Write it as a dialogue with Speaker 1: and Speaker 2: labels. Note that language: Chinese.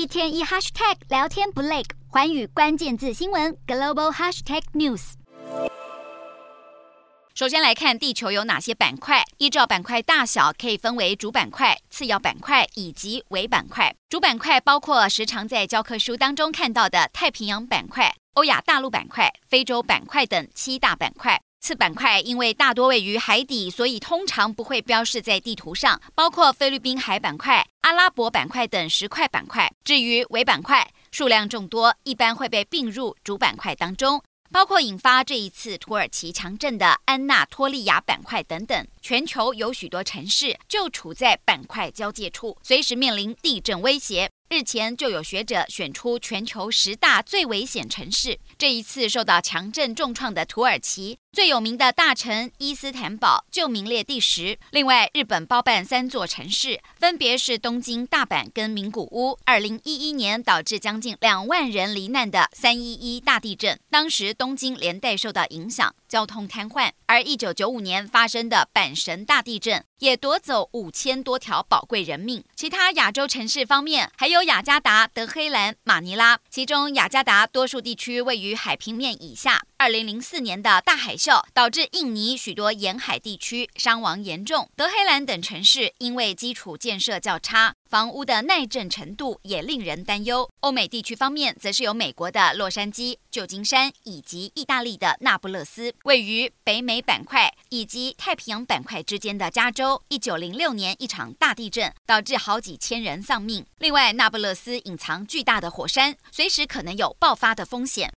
Speaker 1: 一天一 hashtag 聊天不累，环宇关键字新闻 global hashtag news。
Speaker 2: 首先来看地球有哪些板块，依照板块大小可以分为主板块、次要板块以及微板块。主板块包括时常在教科书当中看到的太平洋板块、欧亚大陆板块、非洲板块等七大板块。次板块因为大多位于海底，所以通常不会标示在地图上，包括菲律宾海板块、阿拉伯板块等十块板块。至于微板块，数量众多，一般会被并入主板块当中。包括引发这一次土耳其强震的安纳托利亚板块等等，全球有许多城市就处在板块交界处，随时面临地震威胁。日前就有学者选出全球十大最危险城市，这一次受到强震重创的土耳其。最有名的大城伊斯坦堡就名列第十。另外，日本包办三座城市，分别是东京、大阪跟名古屋。二零一一年导致将近两万人罹难的三一一大地震，当时东京连带受到影响，交通瘫痪。而一九九五年发生的阪神大地震，也夺走五千多条宝贵人命。其他亚洲城市方面，还有雅加达、德黑兰、马尼拉，其中雅加达多数地区位于海平面以下。二零零四年的大海啸导致印尼许多沿海地区伤亡严重，德黑兰等城市因为基础建设较差，房屋的耐震程度也令人担忧。欧美地区方面，则是有美国的洛杉矶、旧金山以及意大利的那不勒斯。位于北美板块以及太平洋板块之间的加州，一九零六年一场大地震导致好几千人丧命。另外，那不勒斯隐藏巨大的火山，随时可能有爆发的风险。